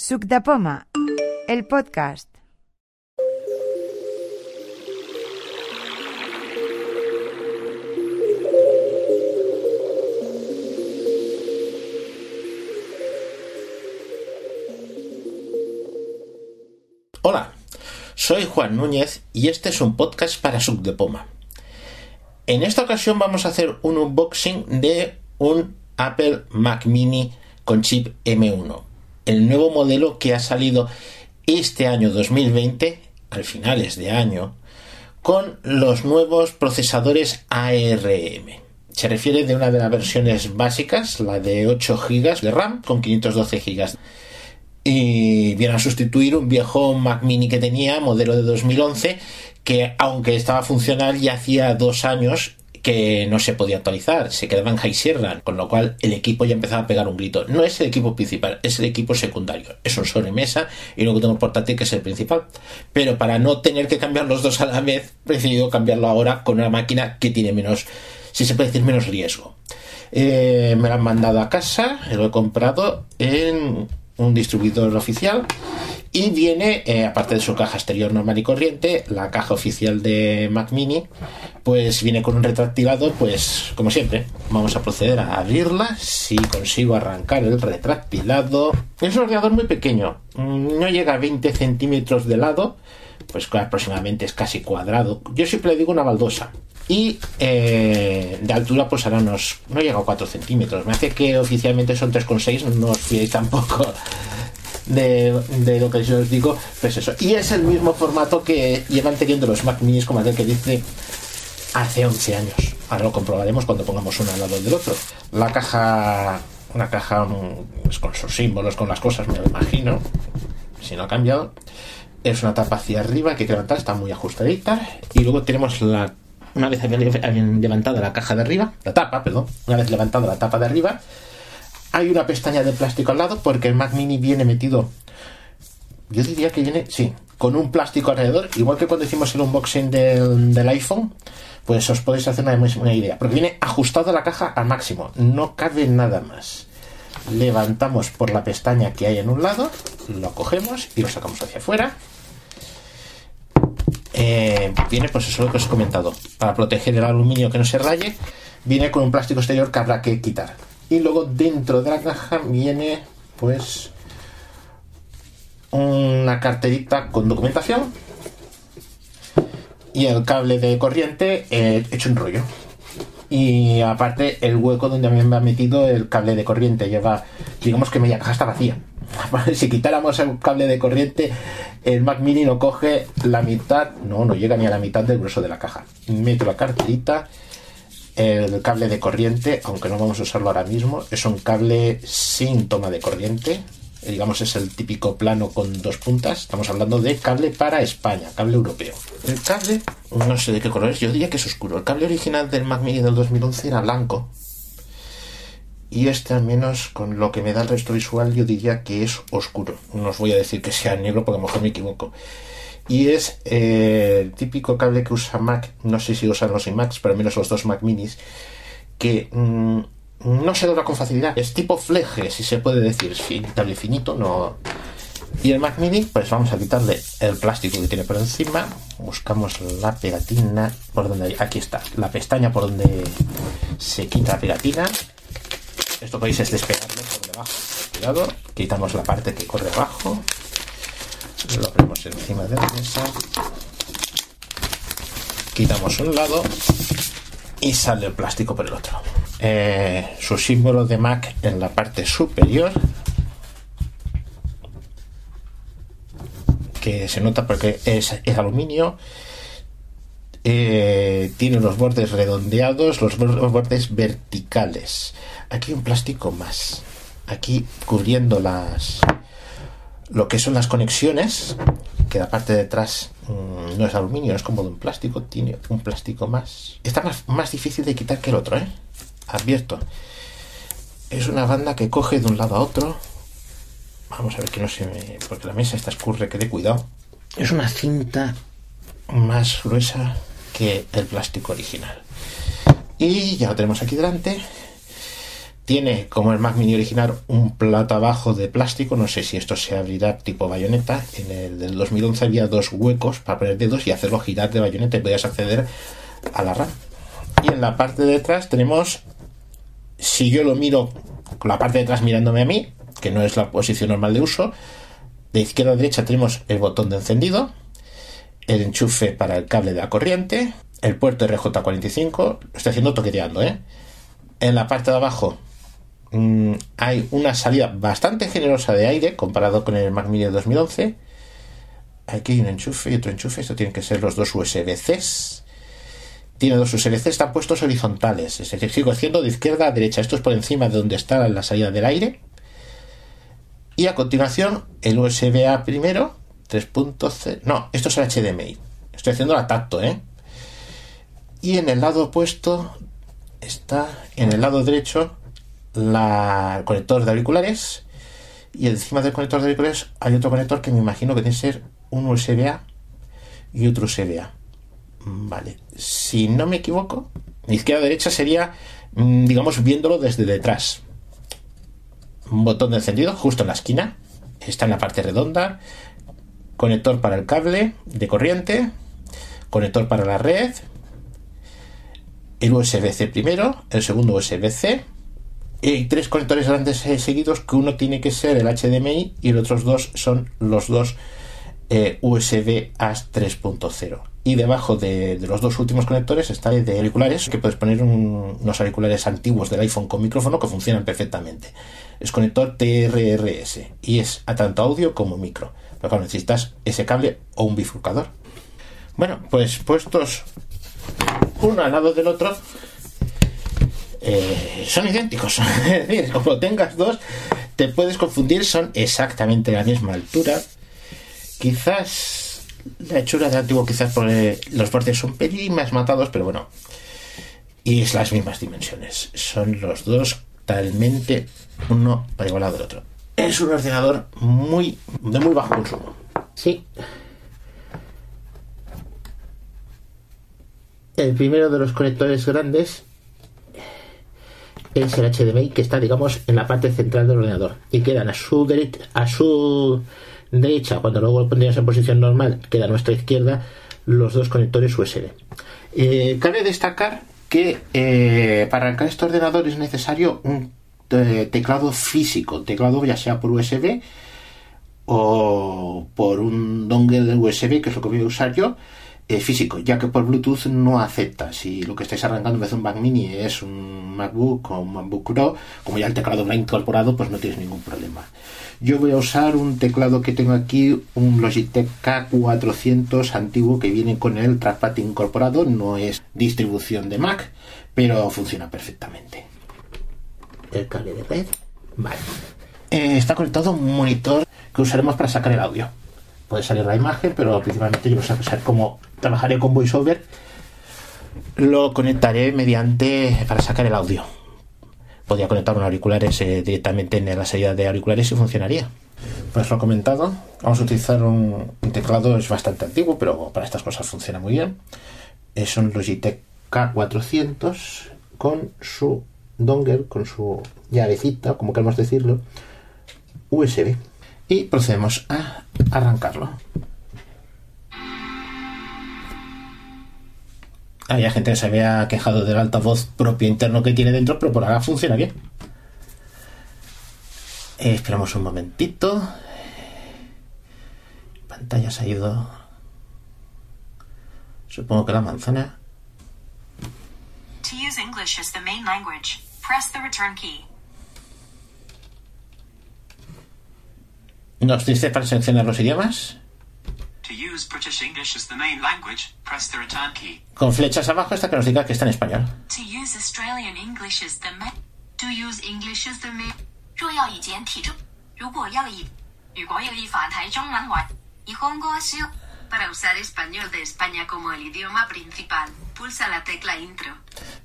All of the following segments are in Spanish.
Suc el podcast. Hola, soy Juan Núñez y este es un podcast para Suc de Poma. En esta ocasión vamos a hacer un unboxing de un Apple Mac Mini con chip M1, el nuevo modelo que ha salido este año 2020, al finales de año, con los nuevos procesadores ARM. Se refiere de una de las versiones básicas, la de 8 GB de RAM con 512 GB y viene a sustituir un viejo Mac Mini que tenía, modelo de 2011, que aunque estaba funcional ya hacía dos años que no se podía actualizar, se quedaba en high sierra, con lo cual el equipo ya empezaba a pegar un grito. No es el equipo principal, es el equipo secundario. Es un sobremesa y luego tengo el portátil que es el principal. Pero para no tener que cambiar los dos a la vez, he decidido cambiarlo ahora con una máquina que tiene menos, si se puede decir, menos riesgo. Eh, me lo han mandado a casa, lo he comprado en un distribuidor oficial y viene, eh, aparte de su caja exterior normal y corriente, la caja oficial de Mac Mini, pues viene con un retractilado, pues como siempre, vamos a proceder a abrirla, si consigo arrancar el retractilado. Es un ordenador muy pequeño, no llega a 20 centímetros de lado, pues aproximadamente es casi cuadrado. Yo siempre le digo una baldosa. Y eh, de altura, pues ahora nos, no llega a 4 centímetros. Me hace que oficialmente son 3,6, no os fiéis tampoco de, de, lo que yo os digo. Pues eso. Y es el mismo formato que llevan teniendo los Mac Minis, como aquel que dice, hace 11 años. Ahora lo comprobaremos cuando pongamos uno al lado del otro. La caja, una caja pues, con sus símbolos, con las cosas, me lo imagino. Si no ha cambiado. Es una tapa hacia arriba que hay que levantar, está muy ajustadita. Y luego tenemos la una vez habían levantado la caja de arriba, la tapa, perdón, una vez levantada la tapa de arriba, hay una pestaña de plástico al lado porque el Mac Mini viene metido, yo diría que viene, sí, con un plástico alrededor, igual que cuando hicimos el unboxing del, del iPhone, pues os podéis hacer una, una idea, porque viene ajustado la caja al máximo, no cabe nada más. Levantamos por la pestaña que hay en un lado, lo cogemos y lo sacamos hacia afuera eh, viene pues eso lo que os he comentado. Para proteger el aluminio que no se raye viene con un plástico exterior que habrá que quitar. Y luego dentro de la caja viene pues una carterita con documentación y el cable de corriente eh, hecho un rollo. Y aparte el hueco donde me ha metido el cable de corriente. Lleva digamos que media caja está vacía si quitáramos el cable de corriente, el Mac Mini no coge la mitad, no, no llega ni a la mitad del grueso de la caja. Meto la carterita, el cable de corriente, aunque no vamos a usarlo ahora mismo, es un cable sin toma de corriente. Digamos, es el típico plano con dos puntas. Estamos hablando de cable para España, cable europeo. El cable, no sé de qué color es, yo diría que es oscuro. El cable original del Mac Mini del 2011 era blanco, y este al menos con lo que me da el resto visual yo diría que es oscuro. No os voy a decir que sea negro porque a lo mejor me equivoco. Y es eh, el típico cable que usa Mac, no sé si usan los iMacs, pero al menos los dos Mac minis, que mm, no se dobla con facilidad. Es tipo fleje, si se puede decir, es cable finito, no... Y el Mac Mini, pues vamos a quitarle el plástico que tiene por encima. Buscamos la pegatina por donde... Aquí está, la pestaña por donde se quita la pegatina esto podéis es despegarlo por debajo. Cuidado, quitamos la parte que corre abajo. Lo ponemos encima de la mesa. Quitamos un lado y sale el plástico por el otro. Eh, su símbolo de Mac en la parte superior. Que se nota porque es, aluminio. Eh, tiene los bordes redondeados, los bordes verticales aquí un plástico más. Aquí cubriendo las lo que son las conexiones, que la parte de atrás mmm, no es aluminio, es como de un plástico, tiene un plástico más. Está más, más difícil de quitar que el otro, ¿eh? Advierto. Es una banda que coge de un lado a otro. Vamos a ver que no se me. porque la mesa está escurre, que de cuidado. Es una cinta más gruesa que el plástico original. Y ya lo tenemos aquí delante tiene, como el Mac Mini original, un plato abajo de plástico. No sé si esto se abrirá tipo bayoneta. En el del 2011 había dos huecos para poner dedos y hacerlo girar de bayoneta y podías acceder a la RAM. Y en la parte de atrás tenemos, si yo lo miro con la parte de atrás mirándome a mí, que no es la posición normal de uso, de izquierda a derecha tenemos el botón de encendido, el enchufe para el cable de la corriente, el puerto RJ45, lo estoy haciendo toqueteando, ¿eh? En la parte de abajo hay una salida bastante generosa de aire comparado con el Mac Mini de 2011. Aquí hay un enchufe y otro enchufe, esto tienen que ser los dos USB-Cs. Tiene dos USB-C, están puestos horizontales, es decir, sigo haciendo de izquierda a derecha. Esto es por encima de donde está la salida del aire. Y a continuación, el USB-A primero, 3.0. No, esto es el HDMI. Estoy haciendo la tacto, ¿eh? Y en el lado opuesto está, en el lado derecho, la, el conector de auriculares. Y encima del conector de auriculares hay otro conector que me imagino que tiene que ser un USB-A y otro USB-A. Vale, si no me equivoco, izquierda derecha sería, mm, digamos, viéndolo desde detrás. Un botón de encendido justo en la esquina, está en la parte redonda, conector para el cable de corriente, conector para la red, el USB-C primero, el segundo USB-C, y tres conectores grandes eh, seguidos que uno tiene que ser el HDMI y los otros dos son los dos USB AS 3.0 y debajo de, los dos últimos conectores está el de auriculares que puedes poner un, unos auriculares antiguos del iPhone con micrófono que funcionan perfectamente. Es conector TRRS y es a tanto audio como micro. Pero claro, necesitas ese cable o un bifurcador. Bueno pues puestos uno al lado del otro eh, son idénticos es decir, como tengas dos te puedes confundir son exactamente la misma altura quizás la hechura de antiguo quizás por los bordes son pelín más matados, pero bueno. Y es las mismas dimensiones. Son los dos totalmente uno para igualar del otro. Es un ordenador muy de muy bajo consumo. Sí. El primero de los conectores grandes es el HDMI que está, digamos, en la parte central del ordenador y quedan a su derecha, a su derecha, cuando luego lo pondríamos en posición normal, queda a nuestra izquierda los dos conectores USB. Eh, cabe destacar que eh, para arrancar este ordenador es necesario un eh, teclado físico, teclado ya sea por USB o por un dongle USB, que es lo que voy a usar yo, eh, físico, ya que por Bluetooth no acepta. Si lo que estáis arrancando en vez de un Mac Mini es un MacBook o un MacBook Pro, como ya el teclado va incorporado, pues no tienes ningún problema. Yo voy a usar un teclado que tengo aquí, un Logitech K400 antiguo que viene con el trackpad incorporado, no es distribución de Mac, pero funciona perfectamente. El cable de red, vale. Eh, está conectado a un monitor que usaremos para sacar el audio. Puede salir la imagen, pero principalmente yo voy a saber cómo trabajaré con VoiceOver. Lo conectaré mediante para sacar el audio podía conectar un auriculares eh, directamente en la salida de auriculares y funcionaría. Pues lo he comentado, vamos a utilizar un, un, teclado, es bastante antiguo, pero para estas cosas funciona muy bien. Es un Logitech K400 con su dongle, con su llavecita, como queremos decirlo, USB. Y procedemos a arrancarlo. Hay gente que se había quejado del altavoz propio interno que tiene dentro, pero por ahora funciona bien. Eh, esperamos un momentito. La pantalla se ha ido. Supongo que la manzana. To use English as the main language, press the return key. ¿Nos dice para seleccionar los idiomas? Con flechas abajo hasta que nos diga que está en español. Para usar español de España como el idioma principal, pulsa la tecla intro.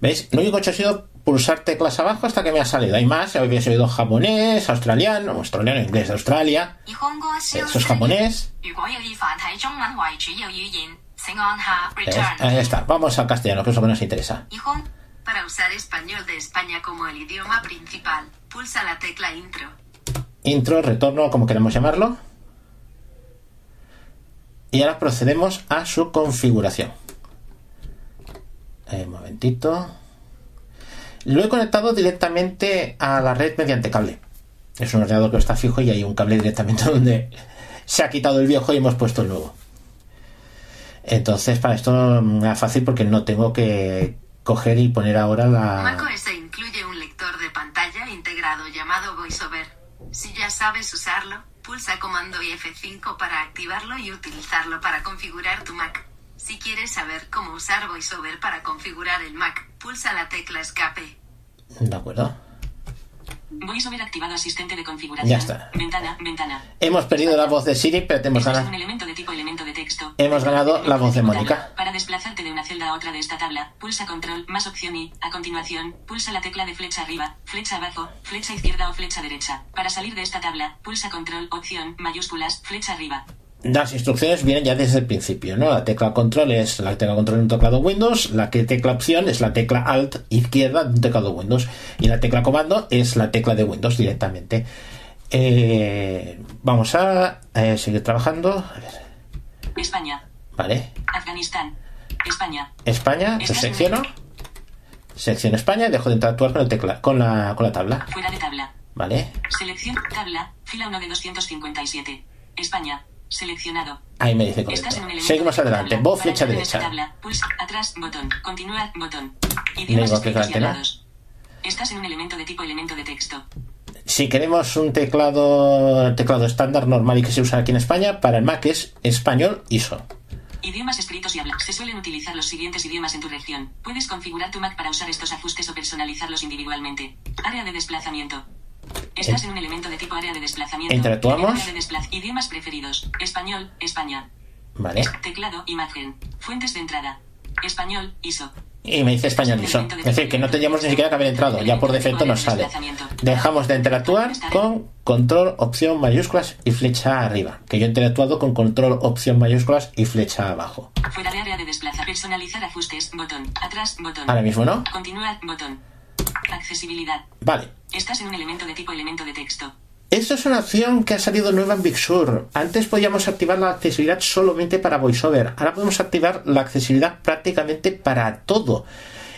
¿Veis? Lo único que pulsar teclas abajo hasta que me ha salido. Hay más, había oído japonés, australiano, australiano, inglés de Australia. Eso es japonés. Ahí está, vamos al castellano, que es lo que nos interesa. Para usar español de España como el idioma principal, pulsa la tecla intro. Intro, retorno, como queramos llamarlo. Y ahora procedemos a su configuración. Un momentito. Lo he conectado directamente a la red mediante cable. Es un ordenador que está fijo y hay un cable directamente donde se ha quitado el viejo y hemos puesto el nuevo. Entonces, para esto da fácil porque no tengo que coger y poner ahora la. macOS incluye un lector de pantalla integrado llamado VoiceOver. Si ya sabes usarlo, pulsa comando y F5 para activarlo y utilizarlo para configurar tu Mac. Si quieres saber cómo usar VoiceOver para configurar el Mac, pulsa la tecla escape. De acuerdo. VoiceOver activado asistente de configuración. Ya está. Ventana, ventana. Hemos perdido la voz de Siri, pero hemos Este es ganado. un elemento de tipo elemento de texto. Hemos ganado la voz de. Mónica. Para desplazarte de una celda a otra de esta tabla, pulsa control más opción y, a continuación, pulsa la tecla de flecha arriba, flecha abajo, flecha izquierda o flecha derecha. Para salir de esta tabla, pulsa control opción mayúsculas flecha arriba. Las instrucciones vienen ya desde el principio, ¿no? La tecla control es la tecla control en un teclado Windows, la que tecla opción es la tecla Alt izquierda de un teclado Windows y la tecla comando es la tecla de Windows directamente. Eh, vamos a eh, seguir trabajando. A ver, España, Vale. Afganistán, España. España, te selecciono. Selecciono España y dejo de interactuar con, el tecla, con, la, con la tabla. Fuera de tabla. Vale. Selección, tabla, fila 1 de 257. España, seleccionado. Ahí me dice elemento Seguimos de adelante. Voz flecha derecha. tabla, pulsa atrás, botón. Continúa, botón. Digo que y cancela. hablados. Estás en un elemento de tipo elemento de texto. Si queremos un teclado teclado estándar normal y que se usa aquí en España, para el Mac es español ISO. Idiomas escritos y hablados. Se suelen utilizar los siguientes idiomas en tu región. Puedes configurar tu Mac para usar estos ajustes o personalizarlos individualmente. Área de desplazamiento. Estás en un elemento de tipo área de desplazamiento. Interactuamos. De desplaz- Idiomas preferidos. Español, España. Vale. Teclado, imagen. Fuentes de entrada. Español, ISO. Y me dice español ISO. Es decir, que no tendríamos ni siquiera que haber entrado. Ya por defecto nos sale. Dejamos de interactuar con control, opción, mayúsculas y flecha arriba. Que yo he interactuado con control, opción, mayúsculas y flecha abajo. Fuera de área de desplazar. Personalizar ajustes. Botón. Atrás. Botón. Ahora mismo no. Continuar. Botón. Accesibilidad. Vale. Estás en un elemento de tipo elemento de texto. Esto es una opción que ha salido nueva en Big Sur. Antes podíamos activar la accesibilidad solamente para VoiceOver. Ahora podemos activar la accesibilidad prácticamente para todo.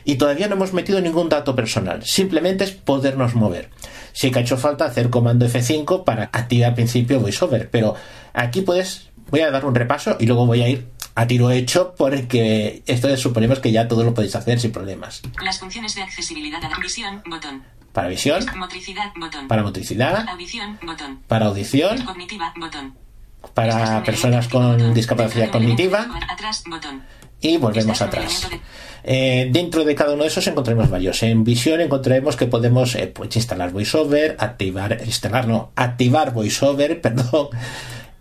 Y todavía no hemos metido ningún dato personal. Simplemente es podernos mover. Sí que ha hecho falta hacer comando F5 para activar al principio VoiceOver. Pero aquí puedes... Voy a dar un repaso y luego voy a ir a tiro hecho porque esto suponemos que ya todo lo podéis hacer sin problemas. Las funciones de accesibilidad a visión. Botón. Para visión, Motricidad. Botón. para motricidad, Audición. Botón. para audición, Cognitiva. Botón. Para personas con discapacidad cognitiva. Atrás. Botón. y volvemos atrás. Eh, dentro de cada uno de esos encontraremos varios. En visión encontraremos que podemos eh, pues, instalar VoiceOver, activar, instalar no, activar VoiceOver, perdón.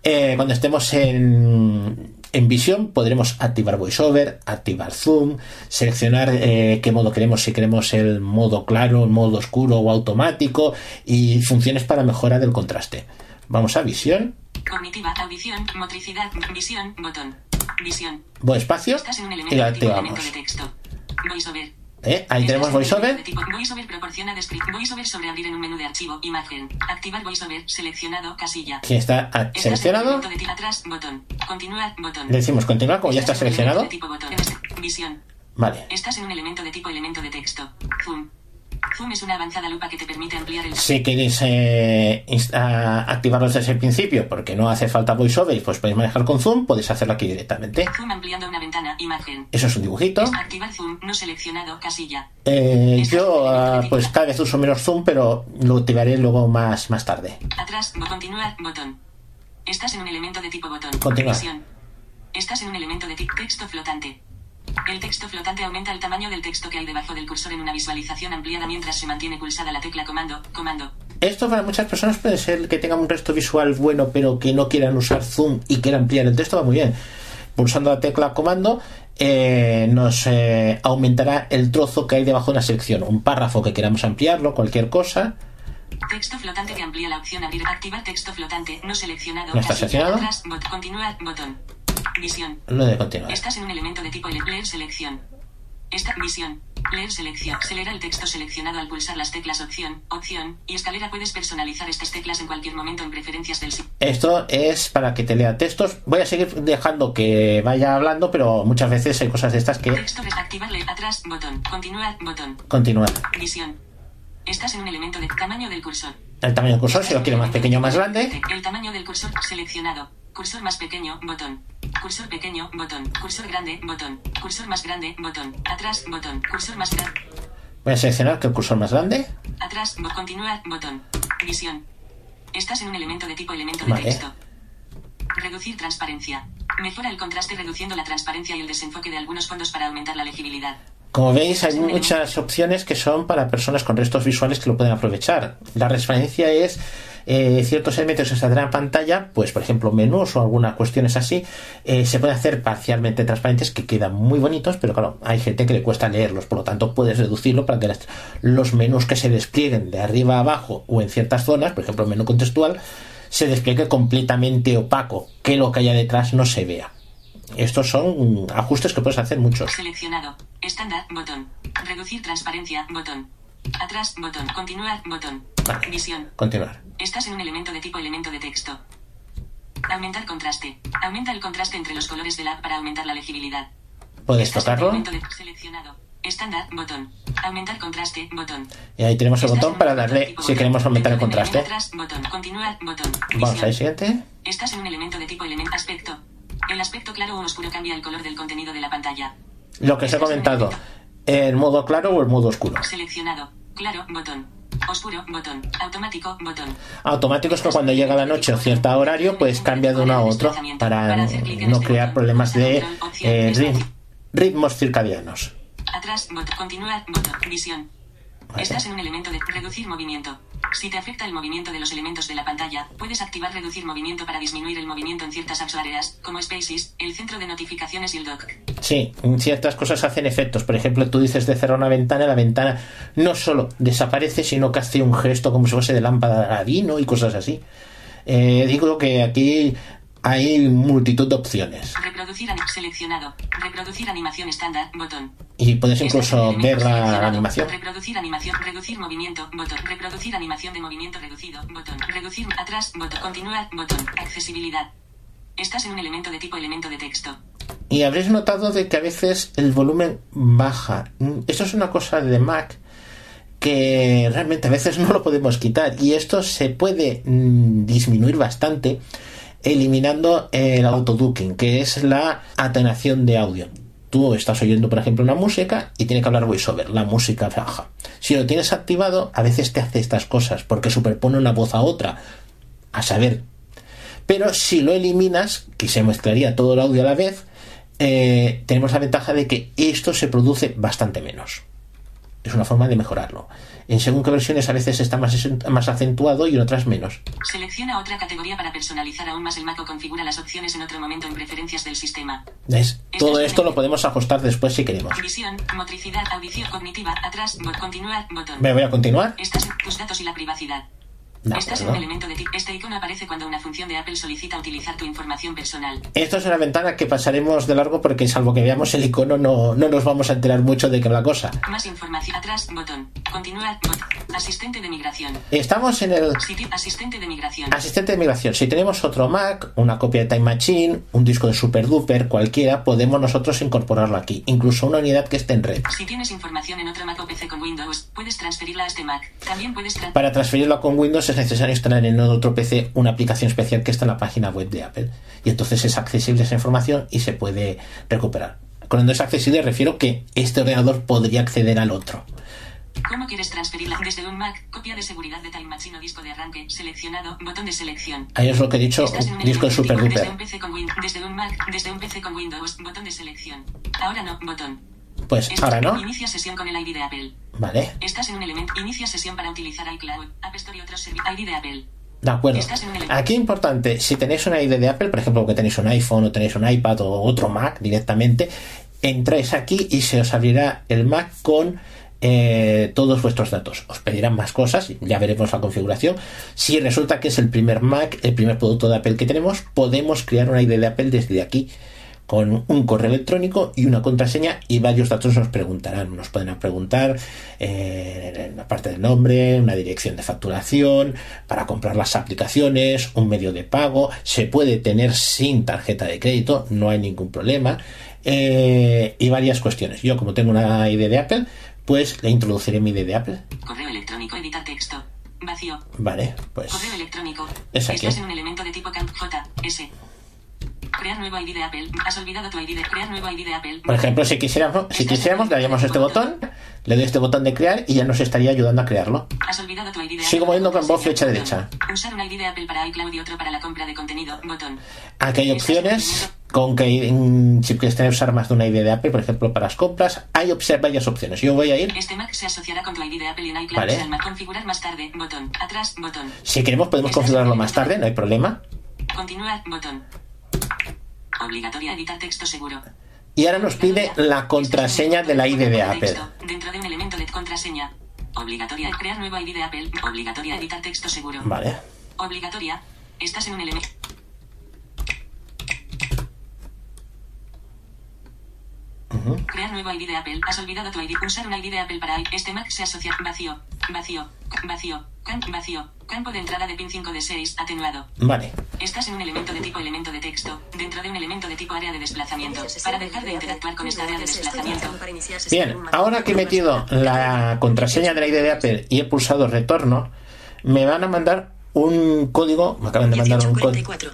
Eh, cuando estemos en, en visión podremos activar VoiceOver, activar Zoom, seleccionar eh, qué modo queremos, si queremos el modo claro, el modo oscuro o automático y funciones para mejora del contraste. Vamos a visión, Cognitiva. Audición. Motricidad. Visión. Botón. Visión. voy espacio Estás en un y elemento la de tipo activamos. elemento de texto. VoiceOver. ¿Eh? Ahí tenemos VoiceOver. VoiceOver proporciona descripción. VoiceOver sobre abrir en un menú de archivo. Imagen. Activar VoiceOver. Seleccionado. Casilla. que está ah, seleccionado. de atrás. Botón. Continuar. Botón. Le decimos continuar como ya está seleccionado. Visión. Vale. Estás en un elemento de tipo elemento de texto. Zoom. Zoom es una avanzada lupa que te permite ampliar el Si queréis eh, inst- a- activarlos desde el principio porque no hace falta VoiceOver y pues podéis manejar con Zoom, podéis hacerlo aquí directamente. zoom ampliando una ventana. Imagen. Eso es un dibujito. Activar zoom no seleccionado. Casilla. Eh, yo ah, pues cada vez uso menos Zoom, pero lo activaré luego más, más tarde. Atrás. Continuar. Botón. Estás en un elemento de tipo botón. Visión. Estás en un elemento de tipo texto flotante. El texto flotante aumenta el tamaño del texto que hay debajo del cursor en una visualización ampliada mientras se mantiene pulsada la tecla comando. Comando. Esto para muchas personas puede ser que tengan un resto visual bueno, pero que no quieran usar Zoom y quieran ampliar el texto, va muy bien. Pulsando la tecla comando eh, nos eh, aumentará el trozo que hay debajo de una sección, un párrafo que queramos ampliarlo, cualquier cosa. Texto flotante que amplía la opción abrir. Activar texto flotante no seleccionado. ¿No está seleccionado? Atrás. Bot. Continuar. Botón. Visión. Lo de continuar. Estás en un elemento de tipo leer selección. Esta visión. Leer selección. Se leerá el texto seleccionado al pulsar las teclas opción, opción y escalera. Puedes personalizar estas teclas en cualquier momento en preferencias del sitio. Esto es para que te lea textos. Voy a seguir dejando que vaya hablando, pero muchas veces hay cosas de estas que Texto. Atrás. Botón. Continuar. Botón. continúan. Visión. Estás en un elemento de tamaño del cursor. El tamaño del cursor, si lo quiero más pequeño o más grande. El tamaño del cursor seleccionado. Cursor más pequeño, botón. Cursor pequeño, botón. Cursor grande, botón. Cursor más grande, botón. Atrás, botón. Cursor más grande. Voy a seleccionar que el cursor más grande. Atrás, bo- continuar, botón. Visión. Estás en un elemento de tipo elemento de Vale. texto. Reducir transparencia. Mejora el contraste reduciendo la transparencia y el desenfoque de algunos fondos para aumentar la legibilidad. Como veis, hay muchas opciones que son para personas con restos visuales que lo pueden aprovechar. La transparencia es eh, ciertos elementos que saldrán en pantalla, pues por ejemplo menús o algunas cuestiones así, eh, se pueden hacer parcialmente transparentes que quedan muy bonitos, pero claro, hay gente que le cuesta leerlos, por lo tanto puedes reducirlo para que los menús que se desplieguen de arriba a abajo o en ciertas zonas, por ejemplo el menú contextual, se despliegue completamente opaco, que lo que haya detrás no se vea. Estos son ajustes que puedes hacer muchos. Seleccionado. Estándar, botón. Reducir transparencia, botón. Atrás, botón. Continuar, botón. Vale. Visión. Continuar. Estás en un elemento de tipo elemento de texto. Aumentar contraste. Aumenta el contraste entre los colores del app para aumentar la legibilidad. Puedes Estás tocarlo de seleccionado. Estándar, botón. Aumentar contraste, botón. y ahí tenemos el Estás botón para darle si queremos aumentar el contraste. atrás, botón. Continuar, botón. Vamos Visión. al siguiente. Estás en un elemento de tipo elemento aspecto. El aspecto claro o oscuro cambia el color del contenido de la pantalla. Lo que os he comentado. El modo claro o el modo oscuro. Seleccionado. Claro, botón. Oscuro, botón. Automático, botón. Automático es que cuando llega la noche o cierto horario, pues cambia de uno a otro para no crear problemas de eh, rit- ritmos circadianos. Atrás, botón. Continuar, botón. Visión. Vale. Estás en un elemento de reducir movimiento. Si te afecta el movimiento de los elementos de la pantalla, puedes activar reducir movimiento para disminuir el movimiento en ciertas áreas, como Spaces, el centro de notificaciones y el dock. Sí, ciertas cosas hacen efectos. Por ejemplo, tú dices de cerrar una ventana, la ventana no solo desaparece, sino que hace un gesto como si fuese de lámpara de Aladino y cosas así. Eh, digo que aquí hay multitud de opciones Reproducir seleccionado. Reproducir animación estándar, botón. y puedes incluso el ver la animación. Reproducir animación. Reducir movimiento. Botón. Reproducir animación de movimiento reducido. Botón. Reducir atrás. Botón. Continuar. Botón. Accesibilidad. Estás en un elemento de tipo elemento de texto. Y habréis notado de que a veces el volumen baja. Esto es una cosa de Mac que realmente a veces no lo podemos quitar y esto se puede mm, disminuir bastante eliminando el autoducking, que es la atenuación de audio. Tú estás oyendo, por ejemplo, una música y tiene que hablar voiceover, la música baja. Si lo tienes activado, a veces te hace estas cosas porque superpone una voz a otra. A saber, pero si lo eliminas, que se mezclaría todo el audio a la vez, eh, tenemos la ventaja de que esto se produce bastante menos. Es una forma de mejorarlo. En según qué versiones a veces está más, más acentuado y en otras menos. Selecciona otra categoría para personalizar aún más el Mac o configura las opciones en otro momento en preferencias del sistema. ¿Ves? Todo esto lo podemos ajustar después si queremos. Visión, motricidad, audición cognitiva, atrás, bot, continuar, botón. Me voy a continuar. Estás en tus datos y la privacidad. De Estás en acuerdo. elemento de tipo. Este icono aparece cuando una función de Apple solicita utilizar tu información personal. Esto es una ventana que pasaremos de largo porque salvo que veamos el icono no, no nos vamos a enterar mucho de qué es la cosa. Más información. Atrás, botón. Continuar, botón. Asistente de migración. Estamos en el asistente de migración. Asistente de migración. Si tenemos otro Mac, una copia de Time Machine, un disco de Super Duper, cualquiera, podemos nosotros incorporarlo aquí. Incluso una unidad que esté en red. Si tienes información en otro Mac o PC con Windows, puedes transferirla a este Mac. También puedes tra- Para transferirlo con Windows es necesario instalar en otro PC una aplicación especial que está en la página web de Apple. Y entonces es accesible esa información y se puede recuperar. Cuando es accesible refiero que este ordenador podría acceder al otro. ¿Cómo quieres transferirla? Desde un Mac, copia de seguridad de Time Machine o disco de arranque, seleccionado, botón de selección. Ahí es lo que he dicho, disco de Super Duper. un PC con Win- desde un Mac, desde un PC con Windows, botón de selección. Ahora no, botón. Pues ahora no. Inicia sesión con el ID de Apple. Vale, Estás en un elemento. Inicia sesión para utilizar iCloud, App Store y otros servicios. ID de Apple. de acuerdo. Aquí importante, si tenéis una ID de Apple, por ejemplo, que tenéis un iPhone o tenéis un iPad o otro Mac directamente, entráis aquí y se os abrirá el Mac con eh, todos vuestros datos. Os pedirán más cosas, ya veremos la configuración. Si resulta que es el primer Mac, el primer producto de Apple que tenemos, podemos crear una ID de Apple desde aquí con un correo electrónico y una contraseña y varios datos nos preguntarán. Nos pueden preguntar eh, la parte del nombre, una dirección de facturación, para comprar las aplicaciones, un medio de pago. Se puede tener sin tarjeta de crédito, no hay ningún problema. Eh, y varias cuestiones. Yo, como tengo una ID de Apple, pues le introduciré mi ID de Apple. Correo electrónico, editar texto. Vacío. Vale, pues. Correo electrónico. Es aquí. Estás en un elemento de tipo J, S. Crear nuevo ID de Apple. Has olvidado tu ID de crear nuevo ID de Apple. Por ejemplo, si quisiéramos, si quisiéramos, le daríamos este botón, le doy este botón de crear y ya nos estaría ayudando a crearlo. Has olvidado tu ID de Sigo moviendo con voz flecha derecha. Usar un ID de Apple para iCloud y otro para la compra de contenido. Botón. Aquí hay opciones con que si quieres tener usar más de una ID de Apple, por ejemplo, para las compras, hay varias opciones. Yo voy a ir, Este Mac se asociará con tu ID de Apple en iCloud. Vale. Configurar más tarde. Botón. Atrás. Botón. si queremos podemos configurarlo más tarde, no hay problema. Continuar. Botón. Obligatoria editar texto seguro. Y ahora nos pide la contraseña de la ID de Apple. Dentro de un elemento de contraseña. Obligatoria crear nuevo ID de Apple. Obligatoria editar texto seguro. Vale. Obligatoria. Estás en un elemento. Crear nuevo ID de Apple. Has olvidado tu ID. Usar un ID de Apple para este Mac se asocia. Vacío. Vacío. Vacío. Camp vacío. Campo de entrada de pin 5 de 6. Atenuado. Vale. Estás en un elemento de tipo elemento de texto, dentro de un elemento de tipo área de desplazamiento. Para dejar de interactuar con esta área de desplazamiento. Bien, ahora que he metido la contraseña de la ID de Apple y he pulsado retorno, me van a mandar un código, me acaban de mandar un código, 1844.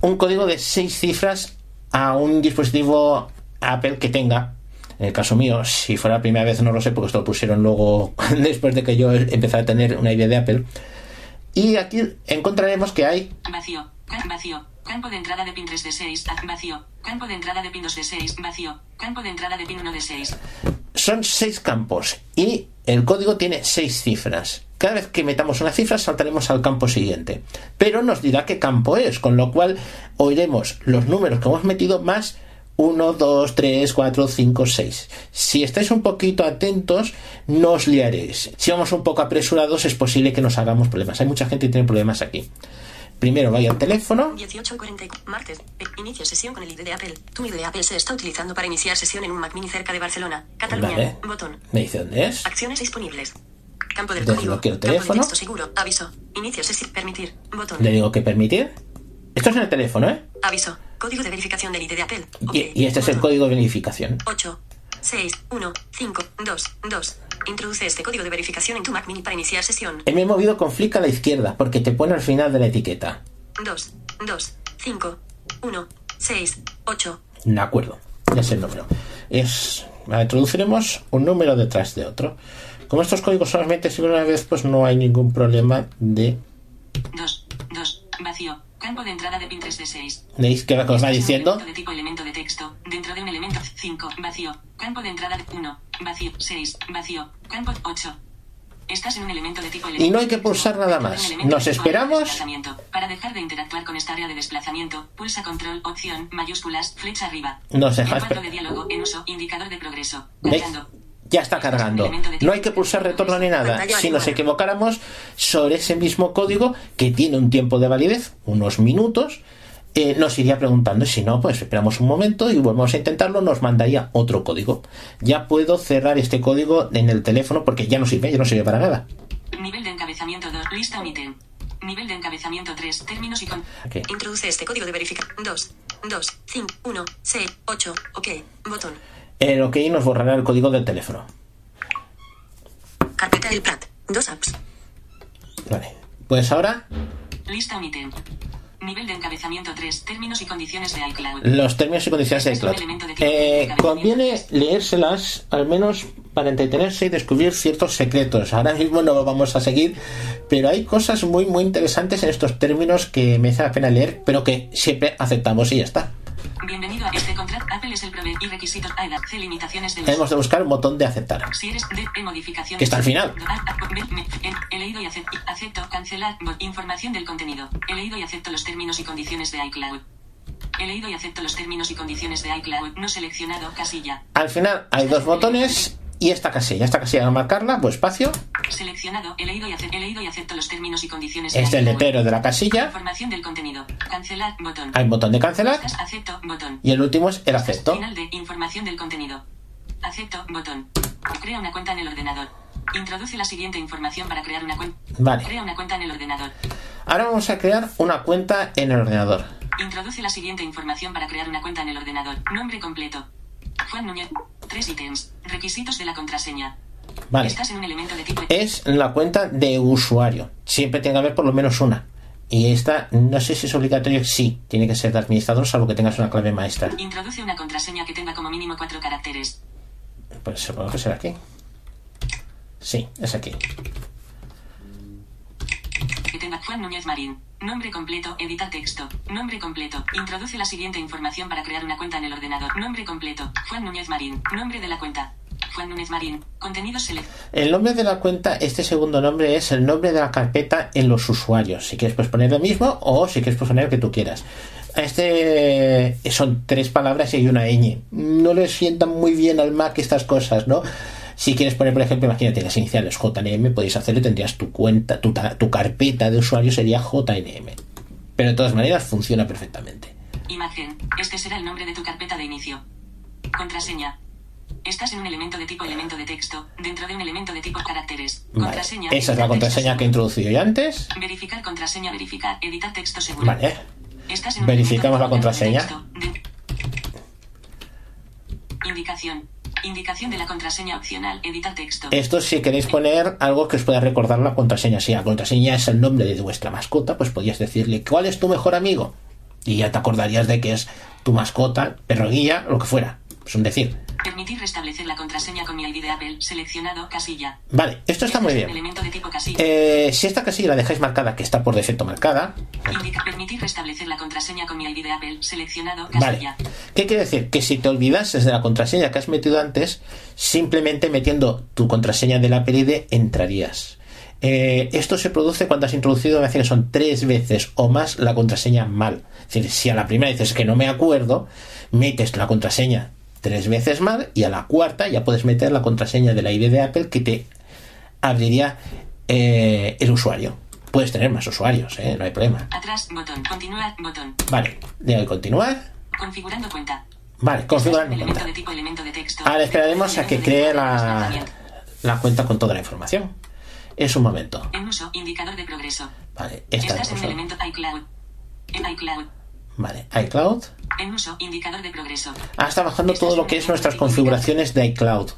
un código de seis cifras a un dispositivo Apple que tenga. En el caso mío, si fuera la primera vez no lo sé porque esto lo pusieron luego después de que yo empecé a tener una ID de Apple. Y aquí encontraremos que hay Vacío. Vacío. Campo de entrada de pin 3 de 6. a- Vacío. Campo de entrada de pin 2 de 6. Vacío. Campo de entrada de pin 1 de 6. son seis campos y el código tiene seis cifras. Cada vez que metamos una cifra saltaremos al campo siguiente. Pero nos dirá qué campo es, con lo cual oiremos los números que hemos metido más 1, 2, 3, 4, 5, 6. Si estáis un poquito atentos, no os liaréis. Si vamos un poco apresurados, es posible que nos hagamos problemas. Hay mucha gente que tiene problemas aquí. Primero vaya al teléfono. 18.44. Martes. Eh, Inicio sesión con el ID de Apple. Tu ID de Apple se está utilizando para iniciar sesión en un Mac Mini cerca de Barcelona. Cataluña. Vale. Botón. Me dice dónde es. Acciones disponibles. Campo del Desbloqueo código. el Campo de teléfono. texto seguro. Aviso. Inicio sesión. Permitir. Botón. Le digo que permitir. Esto es en el teléfono, ¿eh? Aviso. Código de verificación del ID de Apple. Ok. Y, y este es el código de verificación. 8, 6, 1, 5, 2, 2. Introduce este código de verificación en tu Mac Mini para iniciar sesión. Me he movido con flick a la izquierda porque te pone al final de la etiqueta. 2, 2, 5, 1, 6, 8. De acuerdo, ya sé el número. Es, introduciremos un número detrás de otro. Como estos códigos solamente sirven una vez, pues no hay ningún problema de... 2. 2. Vacío. Campo de entrada de pin 3 de 6. ¿Veis que os va diciendo? elemento de tipo elemento de texto, dentro de un elemento 5, vacío. Campo de entrada de 1, vacío, 6, vacío. Campo 8. Estás en un elemento de tipo Y no hay que pulsar nada más. elemento Nos esperamos. Para dejar de interactuar con esta área de desplazamiento, pulsa control, opción, mayúsculas, flecha arriba. Nos deja En de diálogo, en uso, indicador de progreso. ¿Veis? Ya está cargando. No hay que pulsar retorno ni nada. Si nos equivocáramos sobre ese mismo código que tiene un tiempo de validez, unos minutos, eh, nos iría preguntando. Si no, pues esperamos un momento y volvemos a intentarlo. Nos mandaría otro código. Ya puedo cerrar este código en el teléfono porque ya no sirve, ya no sirve para nada. Nivel de encabezamiento 2, lista un ítem. Nivel de encabezamiento 3, términos y con... Introduce este código de verificación. 2, 2, 5, 1, 6, 8. Ok. Botón. El OK nos borrará el código del teléfono. Carpeta El Prat. Dos apps. Vale. Pues ahora Lista un ítem. Nivel de encabezamiento 3, términos y condiciones de iCloud. los términos y condiciones de iCloud. Eh, conviene leérselas al menos para entretenerse y descubrir ciertos secretos. Ahora mismo no lo vamos a seguir, pero hay cosas muy muy interesantes en estos términos que merece la pena leer, pero que siempre aceptamos y ya está. Bienvenido a este contrato. Y requisitos limitaciones de. Tenemos de buscar un botón de aceptar. Si eres de e modificación. Que está al final. He leído y acepto. Cancelar. Información del contenido. He leído y acepto los términos y condiciones de iCloud. He leído y acepto los términos y condiciones de iCloud. No seleccionado. Casilla. Al final hay dos botones Y esta casilla, esta casilla al marcarla, pues espacio, Seleccionado. He leído y, ace- he leído y acepto los términos y condiciones. este es el letrero de la casilla, Información del contenido. Cancelar. Botón. hay un botón de cancelar Acepto. Botón. y el último es el acepto. Final de información del contenido. Acepto. Botón. Crea una cuenta en el ordenador. Introduce la siguiente información para crear una cuenta. Vale. Crea una cuenta en el ordenador. Ahora vamos a crear una cuenta en el ordenador. Introduce la siguiente información para crear una cuenta en el ordenador. Nombre completo. Juan Núñez. Tres ítems. Requisitos de la contraseña. Vale. Estás en un elemento de tipo. Es la cuenta de usuario. Siempre tiene que haber por lo menos una. Y esta, no sé si es obligatorio, sí, tiene que ser de administrador, salvo que tengas una clave maestra. Introduce una contraseña que tenga como mínimo cuatro caracteres. Pues supongo que será aquí. Sí, es aquí. Juan Núñez Marín. Nombre completo, edita texto. Nombre completo. Introduce la siguiente información para crear una cuenta en el ordenador. Nombre completo. Juan Núñez Marín. Nombre de la cuenta. Juan Núñez Marín. Contenido select. El nombre de la cuenta, este segundo nombre es el nombre de la carpeta en los usuarios. Si quieres, puedes poner lo mismo o si quieres, poner el que tú quieras. Este son tres palabras y hay una ñ. No le sientan muy bien al Mac estas cosas, ¿no? Si quieres poner, por ejemplo, imagínate las iniciales JNM, podéis hacerlo y tendrías tu cuenta, tu, tu carpeta de usuario sería JNM. Pero de todas maneras funciona perfectamente. Imagen. Este será el nombre de tu carpeta de inicio. Contraseña. Estás en un elemento de tipo elemento de texto, dentro de un elemento de tipo caracteres. Vale. Contraseña. Esa es la contraseña que he introducido yo antes. Verificar contraseña, verificar, editar texto seguro. Vale. Estás en Verificamos la contraseña. de- Indicación. Indicación de la contraseña opcional. Editar texto. Esto si queréis poner algo que os pueda recordar la contraseña. Si la contraseña es el nombre de vuestra mascota, pues podías decirle cuál es tu mejor amigo. Y ya te acordarías de que es tu mascota, perro guía, lo que fuera. Es un decir. Permitir restablecer la contraseña con mi ID de Apple. Seleccionado. Casilla. Vale, esto está muy bien. elemento de tipo casilla. Eh, si esta casilla la dejáis marcada, que está por defecto marcada, Indica- permitir restablecer la contraseña con mi ID de Apple. Seleccionado. Vale. Casilla. ¿Qué quiere decir? Que si te olvidases de la contraseña que has metido antes, simplemente metiendo tu contraseña del Apple ID entrarías. Eh, esto se produce cuando has introducido, me parece que son tres veces o más la contraseña mal. Es decir, si a la primera dices que no me acuerdo, metes la contraseña tres veces mal y a la cuarta ya puedes meter la contraseña de la ID de Apple que te abriría eh, el usuario. Puedes tener más usuarios, ¿eh? no hay problema. Atrás. Botón. Continuar. Botón. Vale, le doy continuar. Configurando cuenta. Vale, configurando elemento cuenta. de tipo elemento de texto. Ahora esperaremos a que cree la, la cuenta con toda la información. Es un momento. En uso, indicador de progreso. Vale, esta Estás en elemento iCloud. En iCloud. Vale, iCloud. En uso, indicador de progreso. Ah, está bajando todo lo que es nuestras configuraciones de iCloud.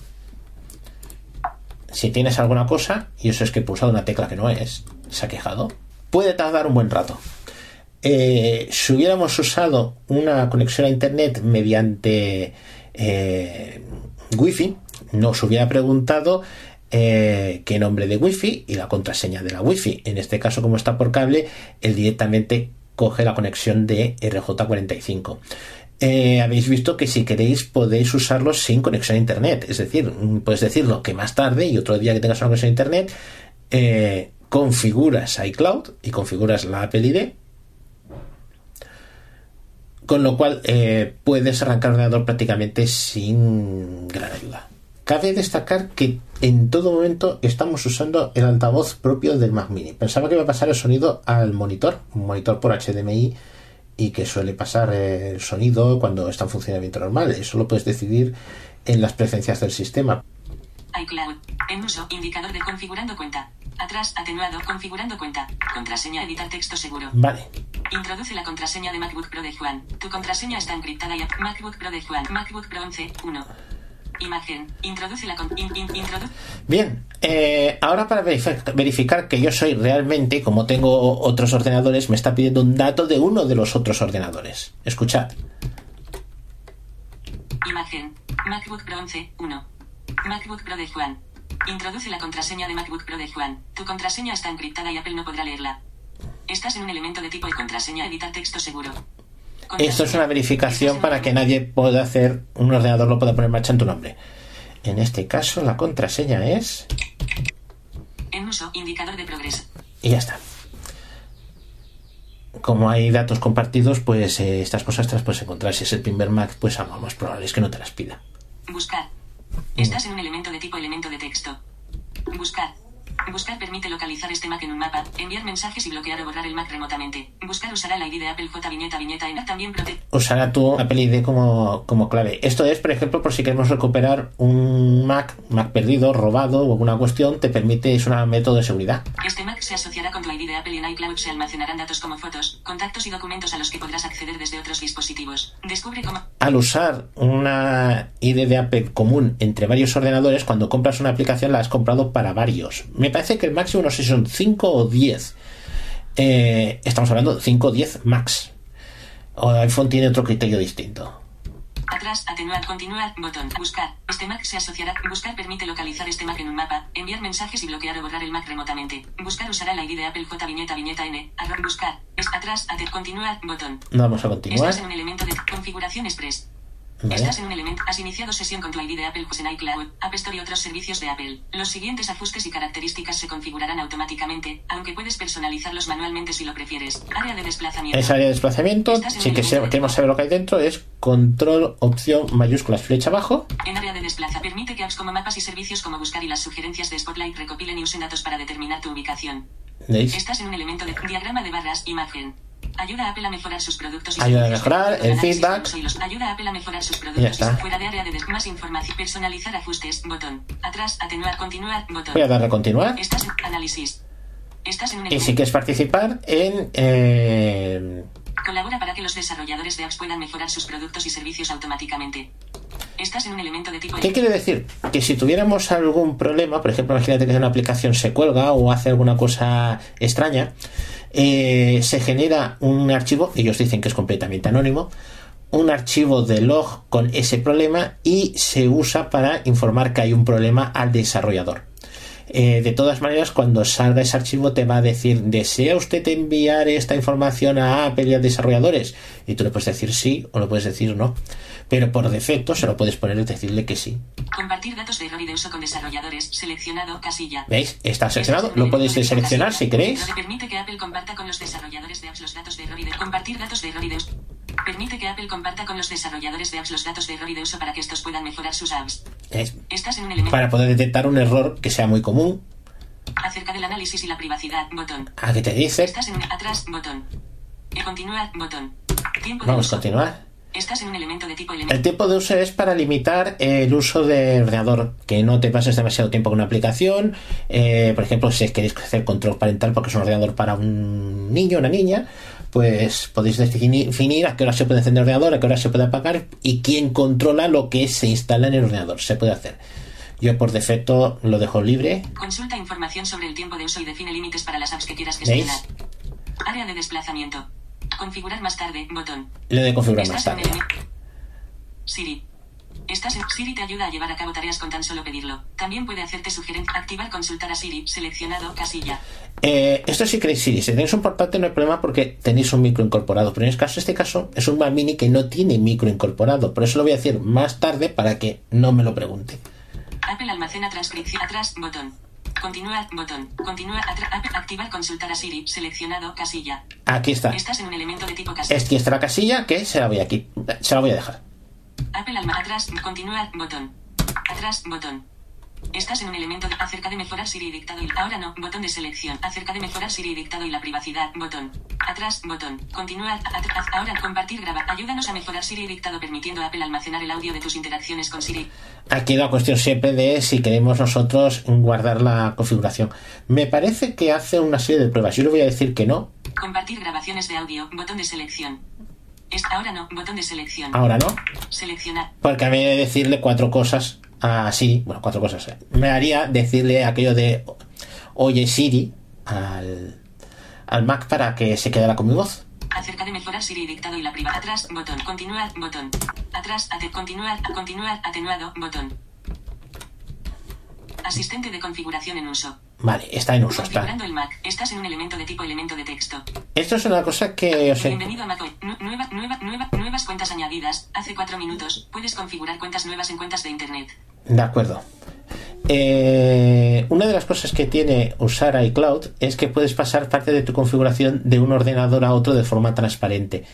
Si tienes alguna cosa, y eso es que he pulsado una tecla que no es, se ha quejado, puede tardar un buen rato. Eh, si hubiéramos usado una conexión a internet mediante eh, Wi-Fi, nos hubiera preguntado eh, qué nombre de Wi-Fi y la contraseña de la Wi-Fi. En este caso, como está por cable, él directamente coge la conexión de RJ45. Eh, habéis visto que si queréis podéis usarlo sin conexión a internet. Es decir, mm, puedes decirlo que más tarde y otro día que tengas una conexión a internet, eh, configuras iCloud y configuras la Apple ID. Con lo cual eh, puedes arrancar el ordenador prácticamente sin gran ayuda. Cabe destacar que en todo momento estamos usando el altavoz propio del Mac Mini. Pensaba que iba a pasar el sonido al monitor, un monitor por HDMI y que suele pasar el sonido cuando está en funcionamiento normal. Eso lo puedes decidir en las preferencias del sistema. iCloud. En uso, indicador de configurando cuenta. Atrás, atenuado, configurando cuenta. Contraseña, editar texto seguro. Vale, Introduce la contraseña de MacBook Pro de Juan. Tu contraseña está encriptada y MacBook Pro de Juan. MacBook Pro 11, 1. Imagen. Introduce la in- in- introdu- Bien, eh, ahora para verifi- verificar que yo soy realmente, como tengo otros ordenadores, me está pidiendo un dato de uno de los otros ordenadores. Escuchad. Imagen. MacBook Pro 11, 1. MacBook Pro de Juan. Introduce la contraseña de MacBook Pro de Juan. Tu contraseña está encriptada y Apple no podrá leerla. Estás en un elemento de tipo de contraseña editar texto seguro. Esto es una verificación para que nadie pueda hacer, un ordenador lo pueda poner en marcha en tu nombre. En este caso, la contraseña es. En uso, indicador de progreso. Y ya está. Como hay datos compartidos, pues eh, estas cosas te las puedes encontrar. Si es el primer Mac, pues a lo más probable es que no te las pida. Buscar. Estás en un elemento de tipo elemento de texto. Buscar. Buscar permite localizar este Mac en un mapa, enviar mensajes y bloquear o borrar el Mac remotamente. Buscar usará la ID de Apple J viñeta viñeta en también protege. Usará tu Apple ID como, como clave. Esto es, por ejemplo, por si queremos recuperar un Mac, Mac perdido, robado o alguna cuestión, te permite, es un método de seguridad. Este Mac se asociará con tu ID de Apple y en iCloud se almacenarán datos como fotos, contactos y documentos a los que podrás acceder desde otros dispositivos. Descubre cómo. Al usar una ID de Apple común entre varios ordenadores, cuando compras una aplicación la has comprado para varios. Me parece que el máximo no sé si son 5 o 10. Eh, estamos hablando de 5 o 10 max. O iPhone tiene otro criterio distinto. Atrás, atenuar, continuar, botón, buscar. Este Mac se asociará. Buscar permite localizar este Mac en un mapa, enviar mensajes y bloquear o borrar el Mac remotamente. Buscar usará la ID de Apple J viñeta viñeta N. Arroz buscar. Es atrás, ater, continuar, botón. Vamos a continuar. Estás en un elemento de configuración express. Vale. Estás en un elemento. Has iniciado sesión con tu ID de Apple en iCloud, App Store y otros servicios de Apple. Los siguientes ajustes y características se configurarán automáticamente, aunque puedes personalizarlos manualmente si lo prefieres. Área de desplazamiento. Esa área de desplazamiento, un que de- queremos saber lo que hay dentro, es control, opción, mayúsculas, flecha abajo. En área de desplaza permite que apps como mapas y servicios como buscar y las sugerencias de Spotlight recopilen y usen datos para determinar tu ubicación. ¿Veis? Estás en un elemento de diagrama de barras, imagen. Ayuda a Apple a mejorar sus productos y Ayuda a mejorar el feedback. Ayuda a Apple a mejorar sus Ya productos y está. fuera de área de más información. Personalizar ajustes, botón. Atrás, atenuar, continuar, botón. Voy a darle a continuar. Estás en análisis. Estás en un Y si quieres participar en... eh, Colabora para que los desarrolladores de apps puedan mejorar sus productos y servicios automáticamente. Estás en un elemento de tipo ¿Qué quiere decir? Que si tuviéramos algún problema, por ejemplo, imagínate que una aplicación se cuelga o hace alguna cosa extraña, eh, se genera un archivo, ellos dicen que es completamente anónimo, un archivo de log con ese problema y se usa para informar que hay un problema al desarrollador. Eh, de todas maneras, cuando salga ese archivo te va a decir, ¿desea usted enviar esta información a Apple y a desarrolladores? Y tú le puedes decir sí o le puedes decir no. Pero por defecto se lo puedes poner y decirle que sí. Compartir datos de error y de uso con desarrolladores. Seleccionado casilla. ¿Veis? Está seleccionado. Lo podéis deseleccionar si queréis. Permite que Apple comparta con los desarrolladores de apps los datos de error y de compartir datos de error y de uso. Permite que Apple comparta con los desarrolladores de apps los datos de error y de uso para que estos puedan mejorar sus apps. ¿Veis? Estás en un elemento Para poder detectar un error que sea muy común. acerca del análisis y la privacidad, botón. Aquí te dice. Estás en atrás, botón. E continuar, botón. Tiempo Vamos a continuar. Estás en un elemento de tipo El tiempo de uso es para limitar el uso del ordenador, que no te pases demasiado tiempo con una aplicación. Eh, por ejemplo, si queréis hacer control parental porque es un ordenador para un niño o una niña, pues podéis definir a qué hora se puede encender el ordenador, a qué hora se puede apagar y quién controla lo que se instala en el ordenador. Se puede hacer. Yo por defecto lo dejo libre. Consulta información sobre el tiempo de uso y define límites para las apps que quieras ¿Veis? gestionar. Área de desplazamiento. Configurar más tarde, botón. Le de configurar más tarde. Siri. Estás en Siri te ayuda a llevar a cabo tareas con tan solo pedirlo. También puede hacerte sugerencia. Activar consultar a Siri. Seleccionado casilla. Eh, esto sí queréis Siri. Si tenéis un portátil no hay problema porque tenéis un micro incorporado. Pero en este caso, este caso es un Mac Mini que no tiene micro incorporado. Por eso lo voy a decir más tarde para que no me lo pregunte. Apple almacena transcripción. Atrás, botón. Continuar, botón. Apple, activar consultar a Siri. Seleccionado casilla. Aquí está. Estás en un elemento de tipo casilla. Aquí está la casilla que se la voy aquí. Se la voy a dejar. Apple alma atrás, continuar, botón. Atrás, botón. Estás en un elemento de acerca de mejorar Siri dictado y ahora no, botón de selección. Acerca de mejorar Siri dictado y la privacidad, botón. Atrás, botón. Continuar, atrás, ahora compartir, grabar. Ayúdanos a mejorar Siri dictado permitiendo a Apple almacenar el audio de tus interacciones con Siri. Aquí la cuestión siempre de si queremos nosotros guardar la configuración. Me parece que hace una serie de pruebas. Yo le voy a decir que no. Compartir grabaciones de audio, botón de selección. Ahora no, botón de selección. Ahora no. Seleccionar. Porque a mí de decirle cuatro cosas a Siri, bueno, cuatro cosas, eh, me haría decirle aquello de oye Siri al, al Mac para que se quedara con mi voz. Acerca de mejorar Siri dictado y la priva. Atrás, botón. Continuar, botón. Atrás, ate continuar, continuar, atenuado, botón. Asistente de configuración en uso. Vale, está en uso. Está. Configurando el Mac. Estás en un elemento de tipo elemento de texto. Esto es una cosa que os he- Bienvenido a Mac. Nu- Nueva, nueva, nueva, nuevas cuentas añadidas. Hace cuatro minutos. Puedes configurar cuentas nuevas en cuentas de Internet. De acuerdo. Eh, una de las cosas que tiene usar iCloud es que puedes pasar parte de tu configuración de un ordenador a otro de forma transparente.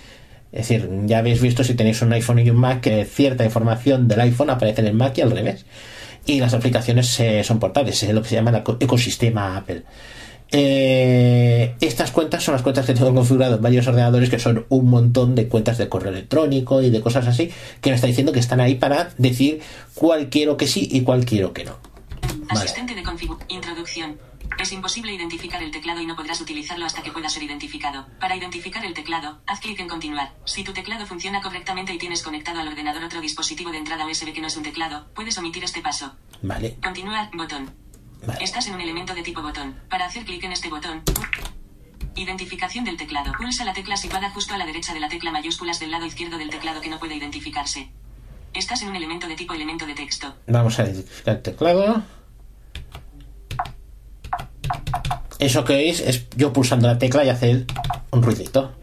Es decir, ya habéis visto si tenéis un iPhone y un Mac que cierta información del iPhone aparece en el Mac y al revés. y las aplicaciones eh, son portables, es lo que se llama el eco- ecosistema Apple. Eh, estas cuentas son las cuentas que tengo configurado en varios ordenadores, que son un montón de cuentas de correo electrónico y de cosas así, que me está diciendo que están ahí para decir cuál quiero que sí y cuál quiero que no. Vale. Asistente de configuración. Introducción. Es imposible identificar el teclado y no podrás utilizarlo hasta que pueda ser identificado. Para identificar el teclado, haz clic en continuar. Si tu teclado funciona correctamente y tienes conectado al ordenador otro dispositivo de entrada USB que no es un teclado, puedes omitir este paso. Vale, Continuar, botón. Estás en un elemento de tipo botón. Para hacer clic en este botón. Identificación del teclado. Pulsa la tecla situada justo a la derecha de la tecla mayúsculas del lado izquierdo del teclado que no puede identificarse. Estás en un elemento de tipo elemento de texto. Vamos a identificar el teclado. Eso que veis es yo pulsando la tecla y hacer un ruidito.